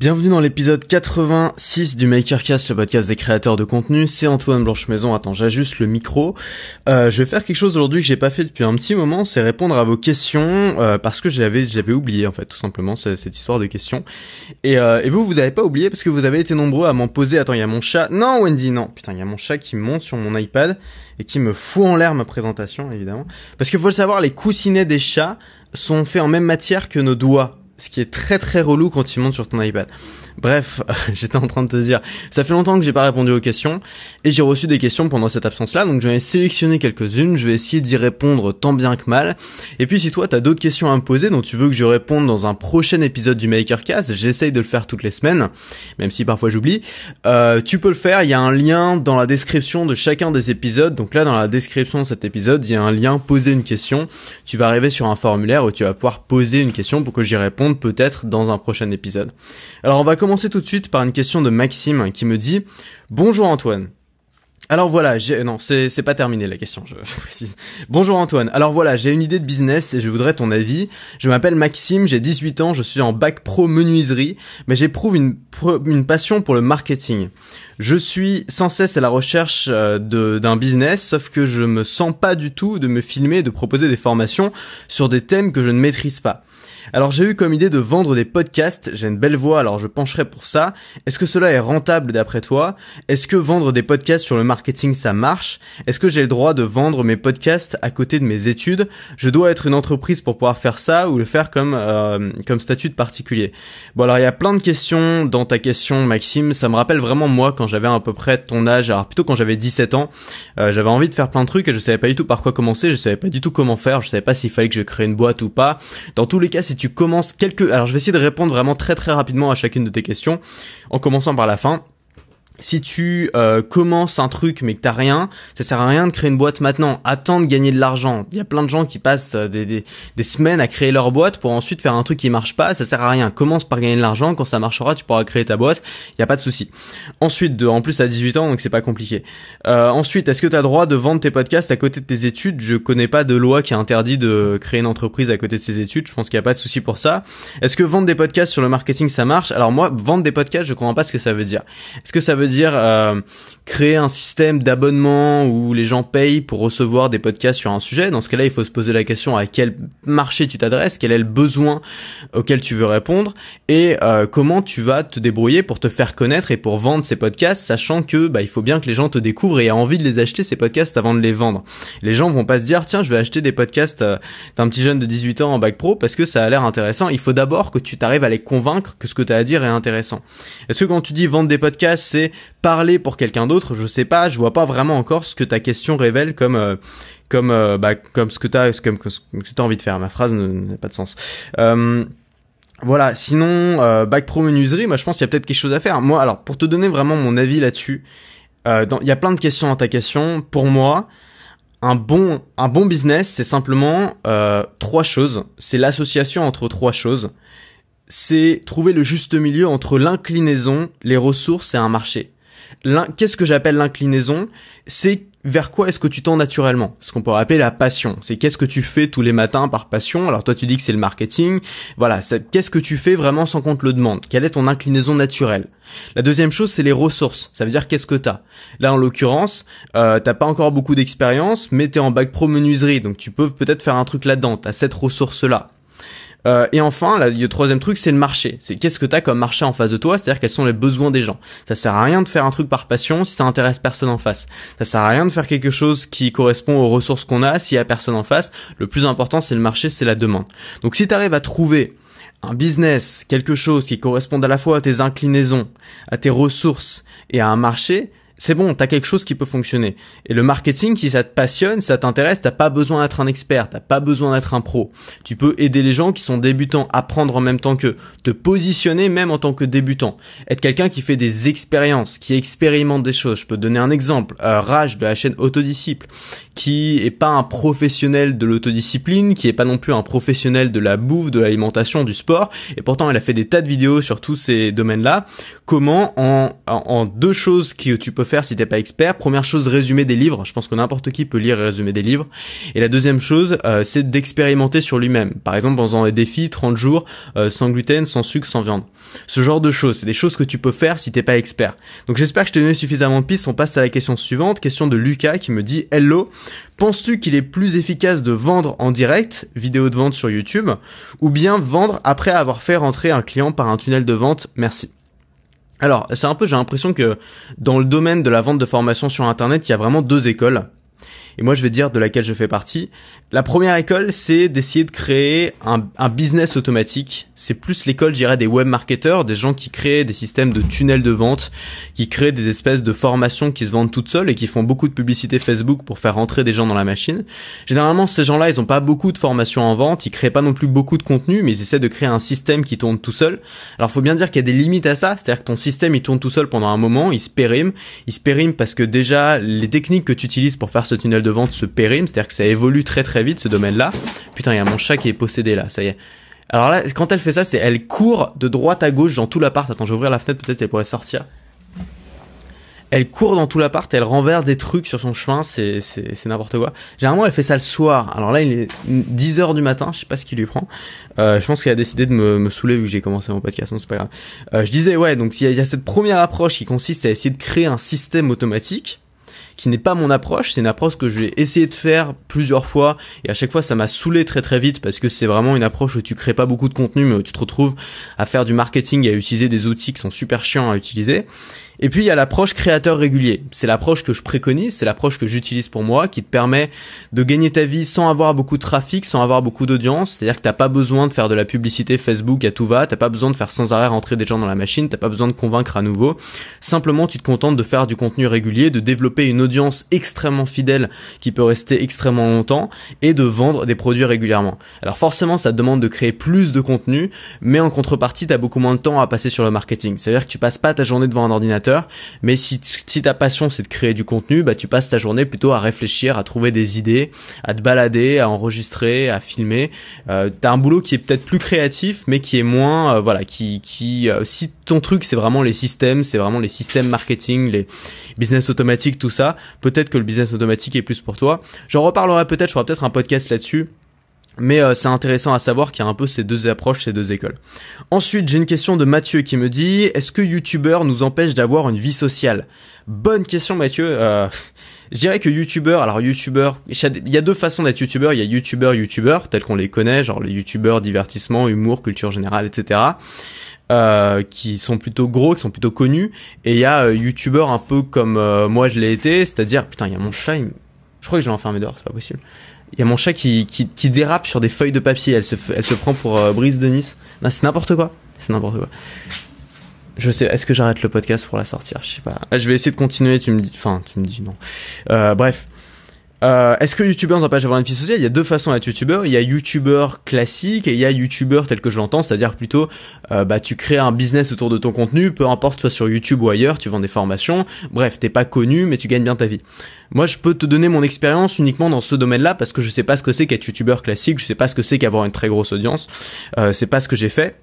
Bienvenue dans l'épisode 86 du Makercast, le podcast des créateurs de contenu. C'est Antoine Blanche-Maison. Attends, j'ajuste le micro. Euh, je vais faire quelque chose aujourd'hui que j'ai pas fait depuis un petit moment, c'est répondre à vos questions euh, parce que j'avais j'avais oublié en fait tout simplement cette histoire de questions. Et, euh, et vous vous avez pas oublié parce que vous avez été nombreux à m'en poser. Attends, il y a mon chat. Non, Wendy, non. Putain, il y a mon chat qui monte sur mon iPad et qui me fout en l'air ma présentation évidemment. Parce que faut le savoir, les coussinets des chats sont faits en même matière que nos doigts ce qui est très très relou quand tu montes sur ton iPad. Bref, j'étais en train de te dire, ça fait longtemps que j'ai pas répondu aux questions et j'ai reçu des questions pendant cette absence-là, donc je vais sélectionner quelques-unes, je vais essayer d'y répondre tant bien que mal. Et puis si toi t'as d'autres questions à me poser dont tu veux que je réponde dans un prochain épisode du Makercast, j'essaye de le faire toutes les semaines, même si parfois j'oublie. Euh, tu peux le faire, il y a un lien dans la description de chacun des épisodes. Donc là dans la description de cet épisode, il y a un lien poser une question. Tu vas arriver sur un formulaire où tu vas pouvoir poser une question pour que j'y réponde peut-être dans un prochain épisode. Alors on va commencer tout de suite par une question de Maxime qui me dit Bonjour Antoine. Alors voilà, j'ai non, c'est pas terminé la question, je, précise. Bonjour Antoine. Alors voilà, j'ai une idée de business et je voudrais ton avis. Je m'appelle Maxime, j'ai 18 ans, je suis en bac pro menuiserie, mais j'éprouve une passion pour le marketing. Je suis sans cesse à la recherche euh, d'un business, sauf que je me sens pas du tout de me filmer de proposer des formations sur des thèmes que je ne maîtrise pas. Alors j'ai eu comme idée de vendre des podcasts, j'ai une belle voix alors je pencherai pour ça. Est-ce que cela est rentable d'après toi? Est-ce que vendre des podcasts sur le marketing ça marche? Est-ce que j'ai le droit de vendre mes podcasts à côté de mes études? Je dois être une entreprise pour pouvoir faire ça ou le faire comme euh, comme statut de particulier. Bon alors il y a plein de questions dans ta question Maxime, ça me rappelle vraiment moi quand j'avais à peu près ton âge, alors plutôt quand j'avais 17 ans, euh, j'avais envie de faire plein de trucs et je savais pas du tout par quoi commencer, je savais pas du tout comment faire, je savais pas s'il fallait que je crée une boîte ou pas. Dans tous les cas, si tu commences quelques... Alors je vais essayer de répondre vraiment très très rapidement à chacune de tes questions, en commençant par la fin si tu euh, commences un truc mais que t'as rien, ça sert à rien de créer une boîte maintenant. Attends de gagner de l'argent. Il y a plein de gens qui passent euh, des, des, des, semaines à créer leur boîte pour ensuite faire un truc qui marche pas. Ça sert à rien. Commence par gagner de l'argent. Quand ça marchera, tu pourras créer ta boîte. Il y a pas de souci. Ensuite, de, en plus t'as 18 ans donc c'est pas compliqué. Euh, ensuite, est-ce que t'as droit de vendre tes podcasts à côté de tes études? Je connais pas de loi qui interdit de créer une entreprise à côté de ses études. Je pense qu'il y a pas de souci pour ça. Est-ce que vendre des podcasts sur le marketing ça marche? Alors moi, vendre des podcasts, je comprends pas ce que ça veut dire. Est-ce que ça veut dire euh, créer un système d'abonnement où les gens payent pour recevoir des podcasts sur un sujet. Dans ce cas-là, il faut se poser la question à quel marché tu t'adresses, quel est le besoin auquel tu veux répondre? Et euh, comment tu vas te débrouiller pour te faire connaître et pour vendre ces podcasts, sachant que bah, il faut bien que les gens te découvrent et aient envie de les acheter ces podcasts avant de les vendre. Les gens vont pas se dire tiens je vais acheter des podcasts euh, d'un petit jeune de 18 ans en bac pro parce que ça a l'air intéressant. Il faut d'abord que tu t'arrives à les convaincre que ce que tu as à dire est intéressant. Est-ce que quand tu dis vendre des podcasts, c'est parler pour quelqu'un d'autre, je sais pas, je vois pas vraiment encore ce que ta question révèle comme euh, comme euh, bah, comme ce que t'as comme ce que t'as envie de faire. Ma phrase n'a pas de sens. Euh, voilà, sinon euh, bac pro menuiserie, moi je pense qu'il y a peut-être quelque chose à faire. Moi, alors pour te donner vraiment mon avis là-dessus, il y a plein de questions dans ta question. Pour moi, un bon un bon business, c'est simplement trois choses. C'est l'association entre trois choses. C'est trouver le juste milieu entre l'inclinaison, les ressources et un marché qu'est-ce que j'appelle l'inclinaison? C'est vers quoi est-ce que tu tends naturellement? Ce qu'on pourrait appeler la passion. C'est qu'est-ce que tu fais tous les matins par passion? Alors toi tu dis que c'est le marketing. Voilà, qu'est-ce que tu fais vraiment sans qu'on te le demande? Quelle est ton inclinaison naturelle? La deuxième chose c'est les ressources. Ça veut dire qu'est-ce que t'as? Là en l'occurrence, euh, t'as pas encore beaucoup d'expérience, mais t'es en bac pro menuiserie, donc tu peux peut-être faire un truc là-dedans. T'as cette ressource là. Euh, et enfin, le troisième truc, c'est le marché. C'est qu'est-ce que t'as comme marché en face de toi, c'est-à-dire quels sont les besoins des gens? Ça sert à rien de faire un truc par passion si ça intéresse personne en face. Ça sert à rien de faire quelque chose qui correspond aux ressources qu'on a s'il y a personne en face. Le plus important, c'est le marché, c'est la demande. Donc si t'arrives à trouver un business, quelque chose qui corresponde à la fois à tes inclinaisons, à tes ressources et à un marché, c'est bon, t'as quelque chose qui peut fonctionner. Et le marketing, si ça te passionne, ça t'intéresse, t'as pas besoin d'être un expert, t'as pas besoin d'être un pro. Tu peux aider les gens qui sont débutants, apprendre en même temps que te positionner même en tant que débutant, être quelqu'un qui fait des expériences, qui expérimente des choses. Je peux te donner un exemple, euh, Raj de la chaîne Autodisciple, qui est pas un professionnel de l'autodiscipline, qui est pas non plus un professionnel de la bouffe, de l'alimentation, du sport, et pourtant elle a fait des tas de vidéos sur tous ces domaines-là. Comment en, en, en deux choses que tu peux faire si t'es pas expert. Première chose, résumer des livres. Je pense que n'importe qui peut lire et résumer des livres. Et la deuxième chose, euh, c'est d'expérimenter sur lui-même. Par exemple, en faisant des défis 30 jours euh, sans gluten, sans sucre, sans viande. Ce genre de choses, c'est des choses que tu peux faire si t'es pas expert. Donc j'espère que je t'ai donné suffisamment de pistes. On passe à la question suivante, question de Lucas qui me dit Hello, penses-tu qu'il est plus efficace de vendre en direct, vidéo de vente sur YouTube, ou bien vendre après avoir fait rentrer un client par un tunnel de vente? Merci. Alors, c'est un peu, j'ai l'impression que dans le domaine de la vente de formation sur Internet, il y a vraiment deux écoles. Et moi, je vais dire de laquelle je fais partie. La première école, c'est d'essayer de créer un, un, business automatique. C'est plus l'école, j'irais, des web marketeurs, des gens qui créent des systèmes de tunnels de vente, qui créent des espèces de formations qui se vendent toutes seules et qui font beaucoup de publicité Facebook pour faire rentrer des gens dans la machine. Généralement, ces gens-là, ils ont pas beaucoup de formations en vente, ils créent pas non plus beaucoup de contenu, mais ils essaient de créer un système qui tourne tout seul. Alors, faut bien dire qu'il y a des limites à ça, c'est-à-dire que ton système, il tourne tout seul pendant un moment, il se périme, il se périme parce que déjà, les techniques que tu utilises pour faire ce tunnel de vente se périment, c'est-à-dire que ça évolue très très vite ce domaine-là. Putain, il y a mon chat qui est possédé là, ça y est. Alors là, quand elle fait ça, c'est elle court de droite à gauche dans tout l'appart. Attends, je vais ouvrir la fenêtre, peut-être elle pourrait sortir. Elle court dans tout l'appart, elle renverse des trucs sur son chemin, c'est n'importe quoi. Généralement, elle fait ça le soir. Alors là, il est 10h du matin, je sais pas ce qui lui prend. Euh, je pense qu'elle a décidé de me, me saouler vu que j'ai commencé mon podcast, non c'est pas grave. Euh, je disais ouais, donc il y, a cette première approche qui consiste à essayer de créer un système automatique qui n'est pas mon approche, c'est une approche que j'ai essayé de faire plusieurs fois et à chaque fois ça m'a saoulé très très vite parce que c'est vraiment une approche où tu crées pas beaucoup de contenu mais où tu te retrouves à faire du marketing et à utiliser des outils qui sont super chiants à utiliser. Et puis il y a l'approche créateur régulier. C'est l'approche que je préconise, c'est l'approche que j'utilise pour moi, qui te permet de gagner ta vie sans avoir beaucoup de trafic, sans avoir beaucoup d'audience. C'est-à-dire que t'as pas besoin de faire de la publicité Facebook à tout va, t'as pas besoin de faire sans arrêt rentrer des gens dans la machine, t'as pas besoin de convaincre à nouveau. Simplement, tu te contentes de faire du contenu régulier, de développer une audience extrêmement fidèle qui peut rester extrêmement longtemps et de vendre des produits régulièrement. Alors forcément, ça te demande de créer plus de contenu, mais en contrepartie, t'as beaucoup moins de temps à passer sur le marketing. C'est-à-dire que tu passes pas ta journée devant un ordinateur mais si, ta passion c'est de créer du contenu, bah tu passes ta journée plutôt à réfléchir, à trouver des idées, à te balader, à enregistrer, à filmer. Euh, T'as un boulot qui est peut-être plus créatif, mais qui est moins, euh, voilà, qui, qui, euh, si ton truc c'est vraiment les systèmes, c'est vraiment les systèmes marketing, les business automatiques, tout ça, peut-être que le business automatique est plus pour toi. J'en reparlerai peut-être, je ferai peut-être un podcast là-dessus mais euh, c'est intéressant à savoir qu'il y a un peu ces deux approches, ces deux écoles. Ensuite, j'ai une question de Mathieu qui me dit est-ce que YouTuber nous empêche d'avoir une vie sociale? Bonne question, Mathieu. Euh, je dirais que YouTuber, alors YouTuber, il y a deux façons d'être YouTuber. Il y a YouTuber, YouTuber, tels qu'on les connaît, genre les YouTubers divertissement, humour, culture générale, etc. Euh, qui sont plutôt gros, qui sont plutôt connus. Et il y a YouTuber un peu comme moi je l'ai été, c'est-à-dire, putain, il y a mon chat, je crois que je l'ai enfermé dehors, c'est pas possible. Il y a mon chat qui, qui, qui, dérape sur des feuilles de papier. Elle se, elle se prend pour euh, Brise de Nice. Non, c'est n'importe quoi. C'est n'importe quoi. Je sais. Est-ce que j'arrête le podcast pour la sortir? Je sais pas. Je vais essayer de continuer. Tu me dis. Enfin, tu me dis non. Euh, bref. Euh, Est-ce que YouTuber nous empêche d'avoir une vie sociale? Il y a deux façons d'être YouTuber. Il y a YouTuber classique et il y a YouTuber tel que je l'entends, c'est-à-dire plutôt, euh, bah, tu crées un business autour de ton contenu, peu importe, soit sur YouTube ou ailleurs, tu vends des formations. Bref, t'es pas connu, mais tu gagnes bien ta vie. Moi, je peux te donner mon expérience uniquement dans ce domaine-là parce que je sais pas ce que c'est qu'être YouTuber classique, je sais pas ce que c'est qu'avoir une très grosse audience. Euh, c'est pas ce que j'ai fait.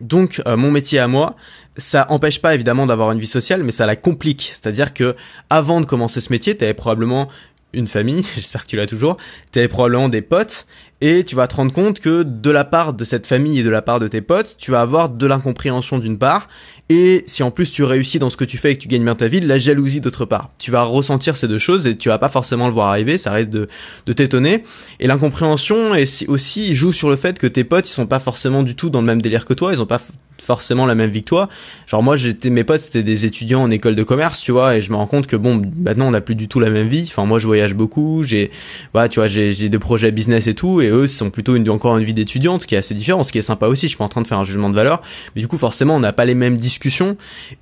Donc euh, mon métier à moi, ça empêche pas évidemment d'avoir une vie sociale, mais ça la complique. C'est-à-dire que avant de commencer ce métier, tu avais probablement une famille, j'espère que tu l'as toujours, tu avais probablement des potes, et tu vas te rendre compte que de la part de cette famille et de la part de tes potes, tu vas avoir de l'incompréhension d'une part, et si en plus tu réussis dans ce que tu fais et que tu gagnes bien ta vie, de la jalousie d'autre part. Tu vas ressentir ces deux choses et tu vas pas forcément le voir arriver, ça risque de, de t'étonner. Et l'incompréhension aussi joue sur le fait que tes potes ils sont pas forcément du tout dans le même délire que toi, ils ont pas forcément la même toi. Genre moi j'étais mes potes c'était des étudiants en école de commerce, tu vois, et je me rends compte que bon maintenant on n'a plus du tout la même vie. Enfin moi je voyage beaucoup, j'ai voilà, tu vois, j'ai des projets business et tout eux sont plutôt encore une vie d'étudiante, ce qui est assez différent, ce qui est sympa aussi, je suis pas en train de faire un jugement de valeur, mais du coup forcément on n'a pas les mêmes discussions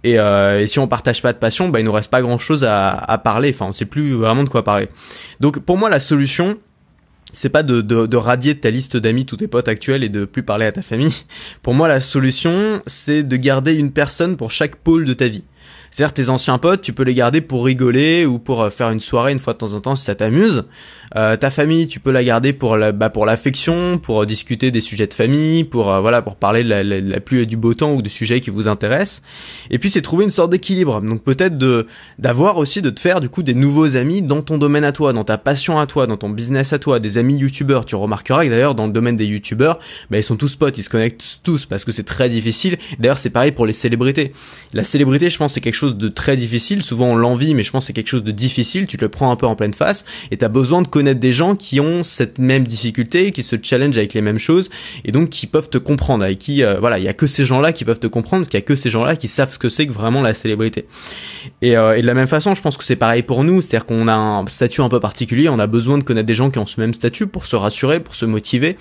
et, euh, si on partage pas de passion, bah il nous reste pas grand-chose à, à parler, enfin on sait plus vraiment de quoi parler. Donc pour moi la solution c'est pas de, de, radier ta liste d'amis tous tes potes actuels et de plus parler à ta famille. Pour moi, la solution, c'est de garder une personne pour chaque pôle de ta vie. C'est-à-dire tes anciens potes, tu peux les garder pour rigoler ou pour euh, faire une soirée une fois de temps en temps si ça t'amuse. Euh, ta famille, tu peux la garder pour la, bah, pour l'affection, pour discuter des sujets de famille, pour euh, voilà, pour parler de la, la, pluie et du beau temps ou de sujets qui vous intéressent. Et puis c'est trouver une sorte d'équilibre. Donc peut-être de d'avoir aussi de te faire du coup des nouveaux amis dans ton domaine à toi, dans ta passion à toi, dans ton business à toi, des amis youtubeurs. Tu remarqueras que d'ailleurs dans le domaine des youtubeurs, bah, ils sont tous potes, ils se connectent tous parce que c'est très difficile. D'ailleurs c'est pareil pour les célébrités. La célébrité, je pense, c'est quelque chose de très difficile. Souvent on l'envie, mais je pense c'est quelque chose de difficile. Tu te le prends un peu en pleine face et t'as besoin de connaître des gens qui ont cette même difficulté, qui se challenge avec les mêmes choses et donc qui peuvent te comprendre, avec qui euh, voilà, il y a que ces gens-là qui peuvent te comprendre, parce qu'il y a que ces gens-là qui savent ce que c'est que vraiment la célébrité. Et, euh, et de la même façon, je pense que c'est pareil pour nous, c'est-à-dire qu'on a un statut un peu particulier, on a besoin de connaître des gens qui ont ce même statut pour se rassurer, pour se motiver.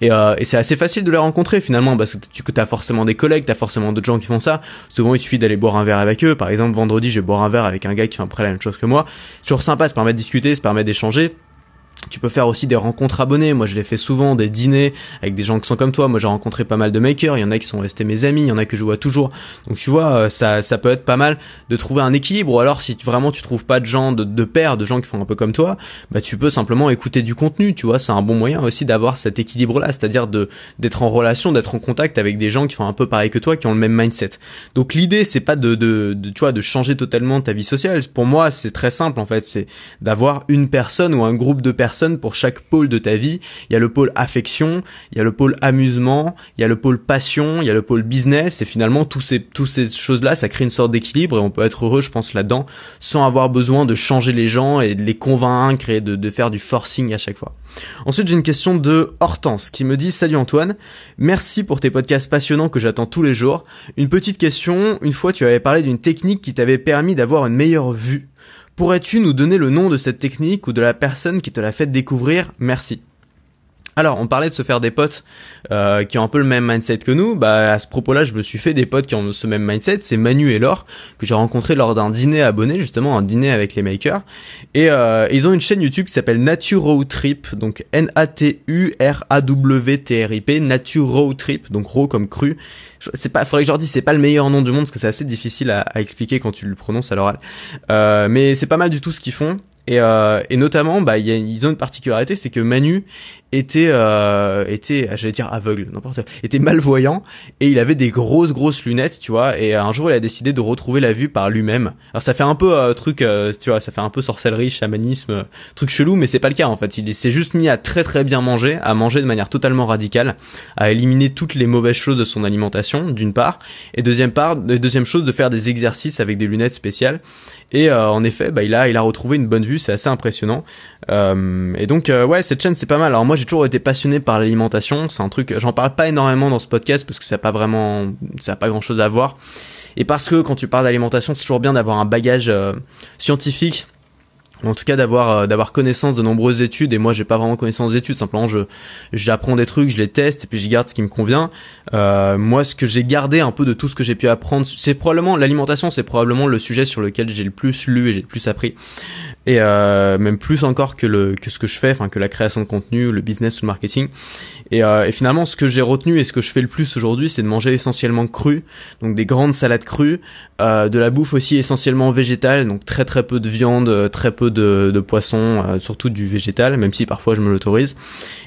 Et, euh, c'est assez facile de les rencontrer finalement parce que tu as forcément des collègues, t'as forcément d'autres gens qui font ça. Souvent il suffit d'aller boire un verre avec eux. Par exemple vendredi je vais boire un verre avec un gars qui fait après la même chose que moi. Toujours sympa, ça permet de discuter, ça permet d'échanger. Tu peux faire aussi des rencontres abonnés. Moi, je l'ai fait souvent, des dîners avec des gens qui sont comme toi. Moi, j'ai rencontré pas mal de makers. Il y en a qui sont restés mes amis. Il y en a que je vois toujours. Donc, tu vois, euh, ça, ça peut être pas mal de trouver un équilibre. Ou alors, si vraiment tu trouves pas de gens, de, de pairs, de gens qui font un peu comme toi, bah, tu peux simplement écouter du contenu. Tu vois, c'est un bon moyen aussi d'avoir cet équilibre-là. C'est-à-dire de, d'être en relation, d'être en contact avec des gens qui font un peu pareil que toi, qui ont le même mindset. Donc, l'idée, c'est pas de, de, de, tu vois, de changer totalement ta vie sociale. Pour moi, c'est très simple, en fait. C'est d'avoir une personne ou un groupe de personnes pour chaque pôle de ta vie. Il y a le pôle affection, il y a le pôle amusement, il y a le pôle passion, il y a le pôle business et finalement tous ces tous ces choses là, ça crée une sorte d'équilibre et on peut être heureux, je pense là-dedans, sans avoir besoin de changer les gens et de les convaincre et de, de faire du forcing à chaque fois. Ensuite, j'ai une question de Hortense qui me dit Salut Antoine, merci pour tes podcasts passionnants que j'attends tous les jours. Une petite question, une fois tu avais parlé d'une technique qui t'avait permis d'avoir une meilleure vue. Pourrais-tu nous donner le nom de cette technique ou de la personne qui te l'a fait découvrir? Merci. Alors, on parlait de se faire des potes euh, qui ont un peu le même mindset que nous. Bah, à ce propos-là, je me suis fait des potes qui ont ce même mindset. C'est Manu et Laure que j'ai rencontré lors d'un dîner abonné, justement, un dîner avec les makers. Et euh, ils ont une chaîne YouTube qui s'appelle Nature Trip, donc N-A-T-U-R-A-W-T-R-I-P, Nature Trip, donc raw comme cru. C'est pas, faudrait que je leur dise, c'est pas le meilleur nom du monde parce que c'est assez difficile à, à, expliquer quand tu le prononces à l'oral. Euh, mais c'est pas mal du tout ce qu'ils font. Et, euh, et notamment, bah, y a, ils ont une particularité, c'est que Manu était, euh, était, j'allais dire aveugle, n'importe, était malvoyant et il avait des grosses grosses lunettes, tu vois. Et un jour, il a décidé de retrouver la vue par lui-même. Alors ça fait un peu euh, truc, euh, tu vois, ça fait un peu sorcellerie, chamanisme, truc chelou, mais c'est pas le cas en fait. Il s'est juste mis à très très bien manger, à manger de manière totalement radicale, à éliminer toutes les mauvaises choses de son alimentation, d'une part, et deuxième part, deuxième chose, de faire des exercices avec des lunettes spéciales. Et euh, en effet, bah, il a, il a retrouvé une bonne vue, c'est assez impressionnant. Euh, et donc, euh, ouais, cette chaîne, c'est pas mal. Alors moi, toujours été passionné par l'alimentation. C'est un truc, j'en parle pas énormément dans ce podcast parce que ça a pas vraiment, ça a pas grand chose à voir. Et parce que quand tu parles d'alimentation, c'est toujours bien d'avoir un bagage scientifique en tout cas d'avoir euh, d'avoir connaissance de nombreuses études et moi j'ai pas vraiment connaissance des études simplement je j'apprends des trucs je les teste et puis j'y garde ce qui me convient. Euh, moi ce que j'ai gardé un peu de tout ce que j'ai pu apprendre c'est probablement l'alimentation c'est probablement le sujet sur lequel j'ai le plus lu et j'ai le plus appris. Et euh, même plus encore que le que ce que je fais enfin que la création de contenu le business ou le marketing. Et, euh, et finalement ce que j'ai retenu et ce que je fais le plus aujourd'hui c'est de manger essentiellement cru donc des grandes salades crues euh, de la bouffe aussi essentiellement végétale donc très très peu de viande très peu de, de poisson, euh, surtout du végétal, même si parfois je me l'autorise.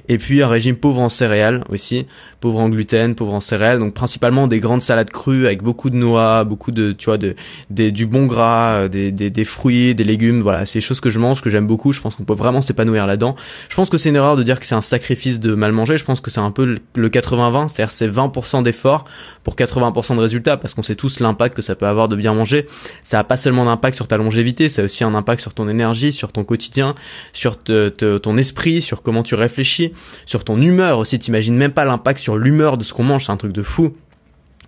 Et puis un régime pauvre en céréales aussi, pauvre en gluten, pauvre en céréales, donc principalement des grandes salades crues avec beaucoup de noix, beaucoup de, tu vois, de, des, du bon gras, euh, des, des, des, fruits, des légumes, voilà, c'est des choses que je mange, que j'aime beaucoup, je pense qu'on peut vraiment s'épanouir là-dedans. Je pense que c'est une erreur de dire que c'est un sacrifice de mal manger, je pense que c'est un peu le 80-20, c'est-à-dire c'est 20% d'effort pour 80% de résultats, parce qu'on sait tous l'impact que ça peut avoir de bien manger. Ça a pas seulement d'impact sur ta longévité, ça a aussi un impact sur ton énergie sur ton quotidien, sur ton esprit, sur comment tu réfléchis, sur ton humeur aussi. T'imagines même pas l'impact sur l'humeur de ce qu'on mange, c'est un truc de fou.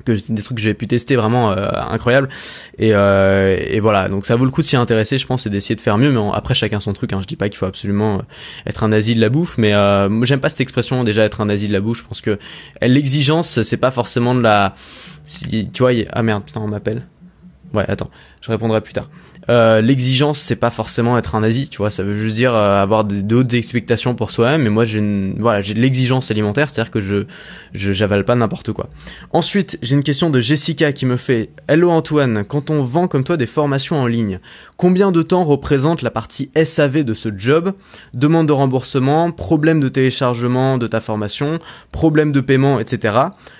Que des trucs que j'ai pu tester vraiment euh, incroyables. Et, euh, et voilà. Donc ça vaut le coup de s'y intéresser je pense et d'essayer de faire mieux. Mais après chacun son truc hein. je dis pas qu'il faut absolument euh, être un asile de la bouffe mais euh, j'aime pas cette expression déjà être un asile de la bouffe. Je pense que l'exigence c'est pas forcément de la tu vois ah merde putain on m'appelle. Ouais, attends, je répondrai plus tard. Euh, l'exigence, c'est pas forcément être un nazi, tu vois. Ça veut juste dire euh, avoir des, hautes expectations pour soi-même. Mais moi, j'ai une, j'ai de l'exigence alimentaire, c'est-à-dire que je, je j'avale pas n'importe quoi. Ensuite, j'ai une question de Jessica qui me fait Hello Antoine, quand on vend comme toi des formations en ligne, combien de temps représente la partie SAV de ce job? Demande de remboursement, problème de téléchargement de ta formation, problème de paiement, etc.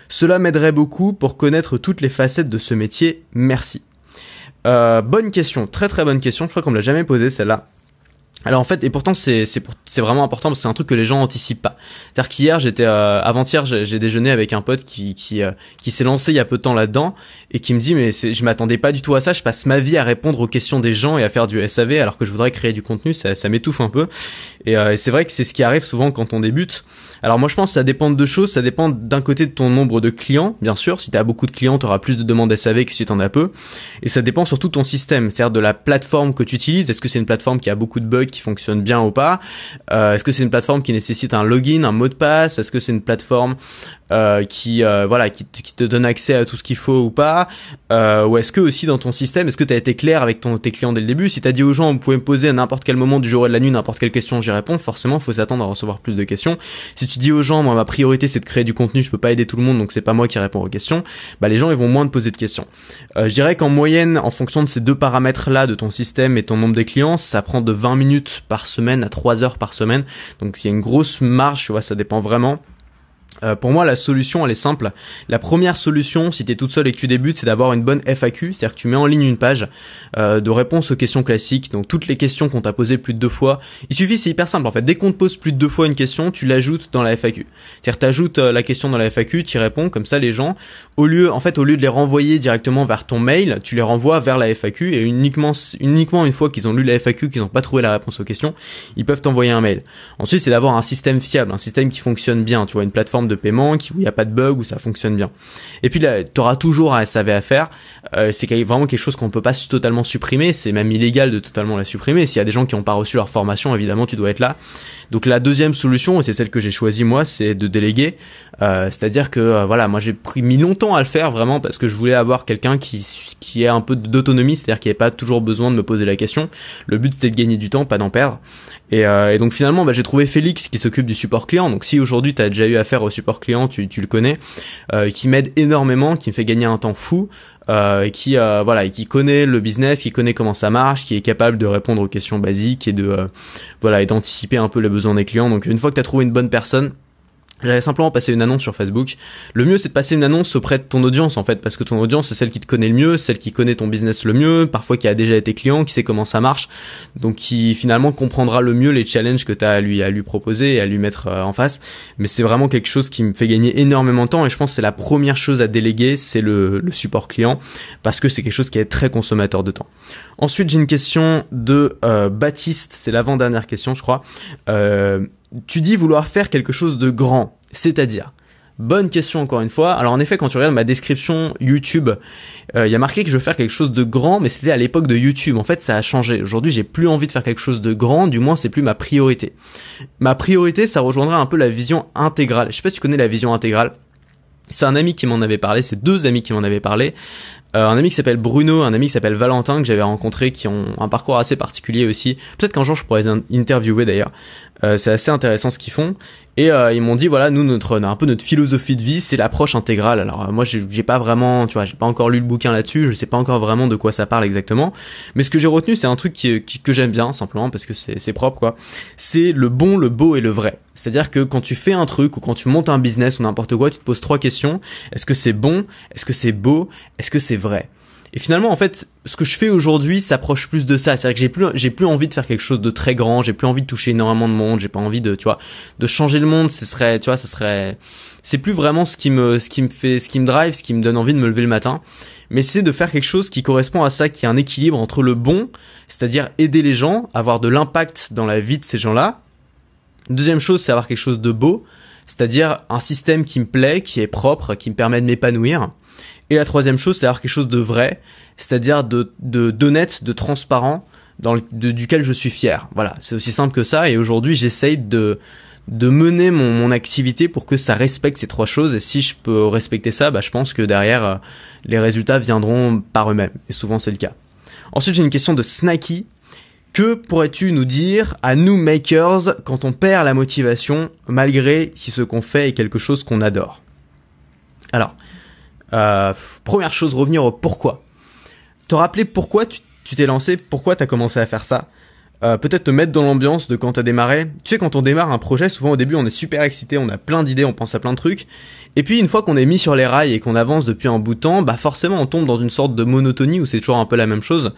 Cela m'aiderait beaucoup pour connaître toutes les facettes de ce métier. Merci. Euh, bonne question, très très bonne question. Je crois qu'on me l'a jamais posée celle-là. Alors en fait, et pourtant c'est c'est vraiment important parce que c'est un truc que les gens anticipent pas. C'est-à-dire qu'hier j'étais euh, avant-hier j'ai déjeuné avec un pote qui qui euh, qui s'est lancé il y a peu de temps là-dedans et qui me dit mais je m'attendais pas du tout à ça. Je passe ma vie à répondre aux questions des gens et à faire du SAV alors que je voudrais créer du contenu. Ça ça m'étouffe un peu. Et, euh, et c'est vrai que c'est ce qui arrive souvent quand on débute. Alors moi je pense que ça dépend de deux choses. Ça dépend d'un côté de ton nombre de clients, bien sûr. Si tu as beaucoup de clients, tu auras plus de demandes SAV que si tu en as peu. Et ça dépend surtout de ton système, c'est-à-dire de la plateforme que tu utilises. Est-ce que c'est une plateforme qui a beaucoup de bugs qui fonctionne bien ou pas. Euh, Est-ce que c'est une plateforme qui nécessite un login, un mot de passe? Est-ce que c'est une plateforme euh, qui euh, voilà qui, te donne accès à tout ce qu'il faut ou pas? Ou est-ce que aussi dans ton système est-ce que tu as été clair avec ton tes clients dès le début? Si tu as dit aux gens vous pouvez me poser à n'importe quel moment du jour et de la nuit n'importe quelle question j'y réponds. Forcément faut s'attendre à recevoir plus de questions. Si tu dis aux gens moi ma priorité c'est de créer du contenu je peux pas aider tout le monde donc c'est pas moi qui réponds aux questions bah les gens ils vont moins te poser de questions. Je dirais qu'en moyenne en fonction de ces deux paramètres là de ton système et ton nombre de clients ça prend de 20 minutes par semaine à 3 heures par semaine. Donc il y a une grosse marge tu vois ça dépend vraiment euh, pour moi, la solution, elle est simple. La première solution, si tu es toute seule et que tu débutes, c'est d'avoir une bonne FAQ, c'est-à-dire que tu mets en ligne une page euh, de réponse aux questions classiques, donc toutes les questions qu'on t'a posées plus de deux fois. Il suffit, c'est hyper simple en fait. Dès qu'on te pose plus de deux fois une question, tu l'ajoutes dans la FAQ. C'est-à-dire t'ajoutes euh, la question dans la FAQ, tu réponds, comme ça les gens, au lieu, en fait, au lieu de les renvoyer directement vers ton mail, tu les renvoies vers la FAQ et uniquement, uniquement une fois qu'ils ont lu la FAQ, qu'ils n'ont pas trouvé la réponse aux questions, ils peuvent t'envoyer un mail. Ensuite, c'est d'avoir un système fiable, un système qui fonctionne bien, tu vois, une plateforme de paiement qui, où il n'y a pas de bug, où ça fonctionne bien. Et puis là, tu auras toujours un SAV à faire. Euh, c'est vraiment quelque chose qu'on peut pas totalement supprimer. C'est même illégal de totalement la supprimer. S'il y a des gens qui n'ont pas reçu leur formation, évidemment, tu dois être là. Donc la deuxième solution, et c'est celle que j'ai choisie moi, c'est de déléguer. Euh, C'est-à-dire que euh, voilà, moi j'ai pris mis longtemps à le faire vraiment parce que je voulais avoir quelqu'un qui qui ait un peu d'autonomie, c'est-à-dire qui n'ait pas toujours besoin de me poser la question. Le but c'était de gagner du temps, pas d'en perdre. Et, euh, et, donc finalement, bah, j'ai trouvé Félix qui s'occupe du support client. Donc si aujourd'hui tu as déjà eu affaire au support client, tu, tu le connais, euh, qui m'aide énormément, qui me fait gagner un temps fou. Euh, qui euh, voilà et qui connaît le business, qui connaît comment ça marche, qui est capable de répondre aux questions basiques et de euh, voilà et d'anticiper un peu les besoins des clients. Donc une fois que tu as trouvé une bonne personne, J'allais simplement passer une annonce sur Facebook. Le mieux, c'est de passer une annonce auprès de ton audience, en fait, parce que ton audience, c'est celle qui te connaît le mieux, celle qui connaît ton business le mieux, parfois qui a déjà été client, qui sait comment ça marche, donc qui finalement comprendra le mieux les challenges que tu as à lui, à lui proposer et à lui mettre euh, en face. Mais c'est vraiment quelque chose qui me fait gagner énormément de temps et je pense que c'est la première chose à déléguer, c'est le, le support client, parce que c'est quelque chose qui est très consommateur de temps. Ensuite, j'ai une question de euh, Baptiste, c'est l'avant-dernière question, je crois. Euh, tu dis vouloir faire quelque chose de grand, c'est-à-dire Bonne question encore une fois. Alors en effet, quand tu regardes ma description YouTube, euh, il y a marqué que je veux faire quelque chose de grand, mais c'était à l'époque de YouTube. En fait, ça a changé. Aujourd'hui, j'ai plus envie de faire quelque chose de grand, du moins c'est plus ma priorité. Ma priorité, ça rejoindra un peu la vision intégrale. Je sais pas si tu connais la vision intégrale. C'est un ami qui m'en avait parlé, c'est deux amis qui m'en avaient parlé. Euh, un ami qui s'appelle Bruno, un ami qui s'appelle Valentin que j'avais rencontré, qui ont un parcours assez particulier aussi. Peut-être qu'un jour je pourrais les interviewer d'ailleurs. Euh, c'est assez intéressant ce qu'ils font. Et euh, ils m'ont dit voilà nous notre un peu notre philosophie de vie c'est l'approche intégrale. Alors euh, moi j'ai pas vraiment tu vois j'ai pas encore lu le bouquin là-dessus, je sais pas encore vraiment de quoi ça parle exactement. Mais ce que j'ai retenu c'est un truc que j'aime bien simplement parce que c'est propre quoi. C'est le bon, le beau et le vrai. C'est-à-dire que quand tu fais un truc ou quand tu montes un business ou n'importe quoi, tu te poses trois questions. Est-ce que c'est bon? Est-ce que c'est beau? Est-ce que c'est vrai? Et finalement, en fait, ce que je fais aujourd'hui s'approche plus de ça. C'est-à-dire que j'ai plus, j'ai plus envie de faire quelque chose de très grand. J'ai plus envie de toucher énormément de monde. J'ai pas envie de, tu vois, de changer le monde. Ce serait, tu vois, ce serait, c'est plus vraiment ce qui me, ce qui me fait, ce qui me drive, ce qui me donne envie de me lever le matin. Mais c'est de faire quelque chose qui correspond à ça, qui est un équilibre entre le bon, c'est-à-dire aider les gens, avoir de l'impact dans la vie de ces gens-là. Deuxième chose, c'est avoir quelque chose de beau, c'est-à-dire un système qui me plaît, qui est propre, qui me permet de m'épanouir. Et la troisième chose, c'est avoir quelque chose de vrai, c'est-à-dire de d'honnête, de, transparent, duquel je suis fier. Voilà, c'est aussi simple que ça. Et aujourd'hui, j'essaye de mener mon, mon, activité pour que ça respecte ces trois choses. Et si je peux respecter ça, bah, je pense que derrière, euh, les résultats viendront par eux-mêmes. Et souvent, c'est le cas. Ensuite, j'ai une question de Snacky. Que pourrais-tu nous dire à nous makers quand on perd la motivation malgré si ce qu'on fait est quelque chose qu'on adore? Alors, euh, première chose, revenir au pourquoi. Te rappeler pourquoi tu t'es lancé, pourquoi tu as commencé à faire ça. Euh, peut-être te mettre dans l'ambiance de quand t'as démarré. Tu sais, quand on démarre un projet, souvent au début, on est super excité, on a plein d'idées, on pense à plein de trucs. Et puis, une fois qu'on est mis sur les rails et qu'on avance depuis un bout de temps, bah forcément, on tombe dans une sorte de monotonie où c'est toujours un peu la même chose.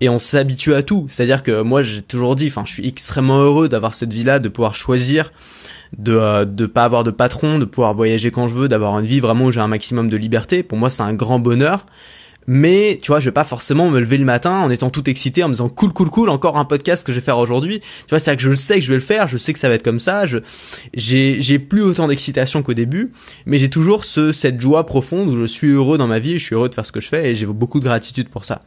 Et on s'habitue à tout. C'est-à-dire que moi, j'ai toujours dit, enfin, je suis extrêmement heureux d'avoir cette vie-là, de pouvoir choisir, de euh, de pas avoir de patron, de pouvoir voyager quand je veux, d'avoir une vie vraiment où j'ai un maximum de liberté. Pour moi, c'est un grand bonheur mais tu vois je vais pas forcément me lever le matin en étant tout excité en me disant cool cool cool encore un podcast que je vais faire aujourd'hui. Tu vois c'est que je sais que je vais le faire je sais que ça va être comme ça. Je j'ai j'ai plus autant d'excitation qu'au début mais j'ai toujours ce cette joie profonde où je suis heureux dans ma vie je suis heureux de faire ce que je fais et j'ai beaucoup de gratitude pour ça.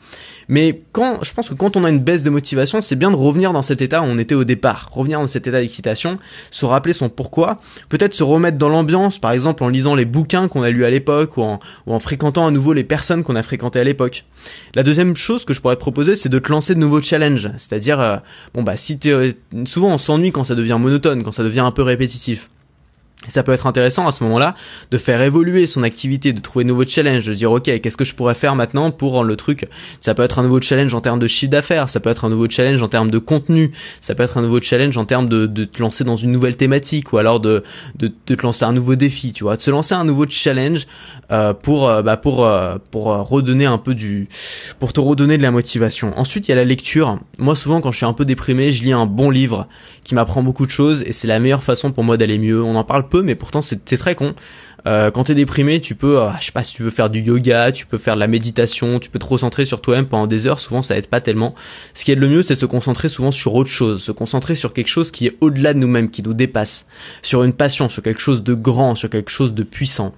Mais quand je pense que quand on a une baisse de motivation c'est bien de revenir dans cet état où on était au départ. Revenir dans cet état d'excitation se rappeler son pourquoi. Peut-être se remettre dans l'ambiance par exemple en lisant les bouquins qu'on a lus à l'époque ou en ou en fréquentant à nouveau les personnes qu'on a fréquentées à l'époque. La deuxième chose que je pourrais te proposer, c'est de te lancer de nouveaux challenges. C'est-à-dire, euh, bon bah si tu souvent on s'ennuie quand ça devient monotone, quand ça devient un peu répétitif ça peut être intéressant à ce moment-là de faire évoluer son activité, de trouver de nouveaux challenges, de dire ok qu'est-ce que je pourrais faire maintenant pour rendre le truc? Ça peut être un nouveau challenge en termes de chiffre d'affaires, ça peut être un nouveau challenge en termes de contenu, ça peut être un nouveau challenge en termes de, te lancer dans une nouvelle thématique ou alors de, te lancer un nouveau défi, tu vois, de se lancer un nouveau challenge euh, pour euh, bah, pour euh, pour redonner un peu du pour te redonner de la motivation. Ensuite il y a la lecture. Moi souvent quand je suis un peu déprimé, je lis un bon livre qui m'apprend beaucoup de choses et c'est la meilleure façon pour moi d'aller mieux. On en parle peu mais pourtant c'est très con. Euh, quand t'es déprimé, tu peux, euh, je sais pas si tu veux faire du yoga, tu peux faire de la méditation, tu peux te recentrer sur toi-même pendant des heures. Souvent, ça aide pas tellement. Ce qui est le mieux, c'est de se concentrer souvent sur autre chose, se concentrer sur quelque chose qui est au-delà de nous-mêmes, qui nous dépasse, sur une passion, sur quelque chose de grand, sur quelque chose de puissant.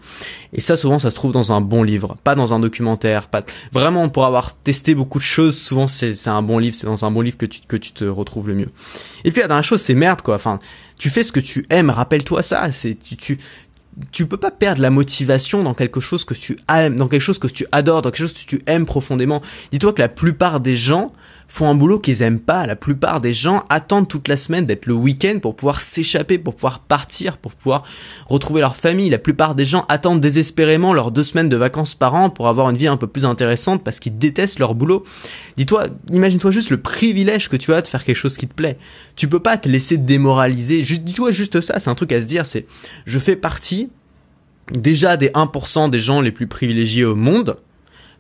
Et ça, souvent, ça se trouve dans un bon livre, pas dans un documentaire, pas vraiment pour avoir testé beaucoup de choses. Souvent, c'est un bon livre, c'est dans un bon livre que tu que tu te retrouves le mieux. Et puis la dernière chose, c'est merde quoi. Enfin, tu fais ce que tu aimes. Rappelle-toi ça. C'est tu, tu tu peux pas perdre la motivation dans quelque chose que tu aimes, dans quelque chose que tu adores, dans quelque chose que tu aimes profondément. Dis-toi que la plupart des gens font un boulot qu'ils aiment pas. La plupart des gens attendent toute la semaine d'être le week-end pour pouvoir s'échapper, pour pouvoir partir, pour pouvoir retrouver leur famille. La plupart des gens attendent désespérément leurs deux semaines de vacances par an pour avoir une vie un peu plus intéressante parce qu'ils détestent leur boulot. Dis-toi, imagine-toi juste le privilège que tu as de faire quelque chose qui te plaît. Tu peux pas te laisser démoraliser. Dis-toi juste ça, c'est un truc à se dire, c'est je fais partie déjà des 1% des gens les plus privilégiés au monde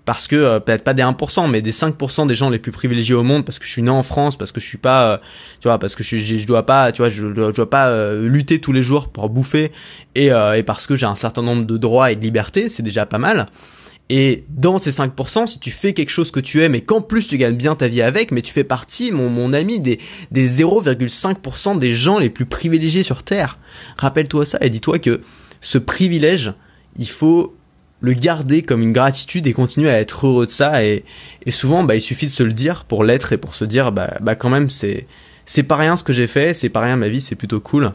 parce que euh, peut-être pas des 1% mais des 5% des gens les plus privilégiés au monde parce que je suis né en France parce que je suis pas euh, tu vois parce que je, je, dois pas tu vois je, dois pas euh, lutter tous les jours pour bouffer et, et parce que j'ai un certain nombre de droits et de libertés c'est déjà pas mal et dans ces 5%, si tu fais quelque chose que tu aimes et qu'en plus tu gagnes bien ta vie avec, mais tu fais partie, mon, mon ami, des, des 0,5% des gens les plus privilégiés sur Terre. Rappelle-toi ça et dis-toi que ce privilège, il faut le garder comme une gratitude et continuer à être heureux de ça. Et, et souvent bah il suffit de se le dire pour l'être et pour se dire bah bah quand même c'est c'est pas rien ce que j'ai fait c'est pas rien ma vie c'est plutôt cool.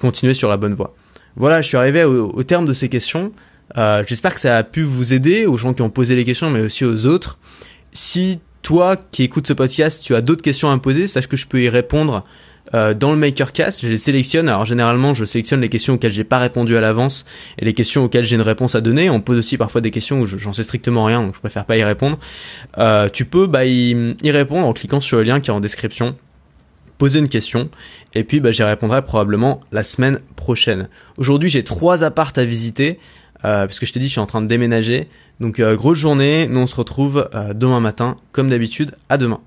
Continuer sur la bonne voie. Voilà je suis arrivé au, terme de ces questions. Euh, j'espère que ça a pu vous aider aux gens qui ont posé les questions mais aussi aux autres. Si toi qui écoutes ce podcast tu as d'autres questions à me poser sache que je peux y répondre euh, dans le Makercast, je les sélectionne. Alors généralement, je sélectionne les questions auxquelles j'ai pas répondu à l'avance et les questions auxquelles j'ai une réponse à donner. On pose aussi parfois des questions où j'en sais strictement rien, donc je préfère pas y répondre. Euh, tu peux bah, y, répondre en cliquant sur le lien qui est en description poser une question et puis bah, j'y répondrai probablement la semaine prochaine. Aujourd'hui j'ai trois appartes à visiter euh, parce que je t'ai dit je suis en train de déménager. Donc euh, grosse journée, nous on se retrouve demain matin comme d'habitude. À demain.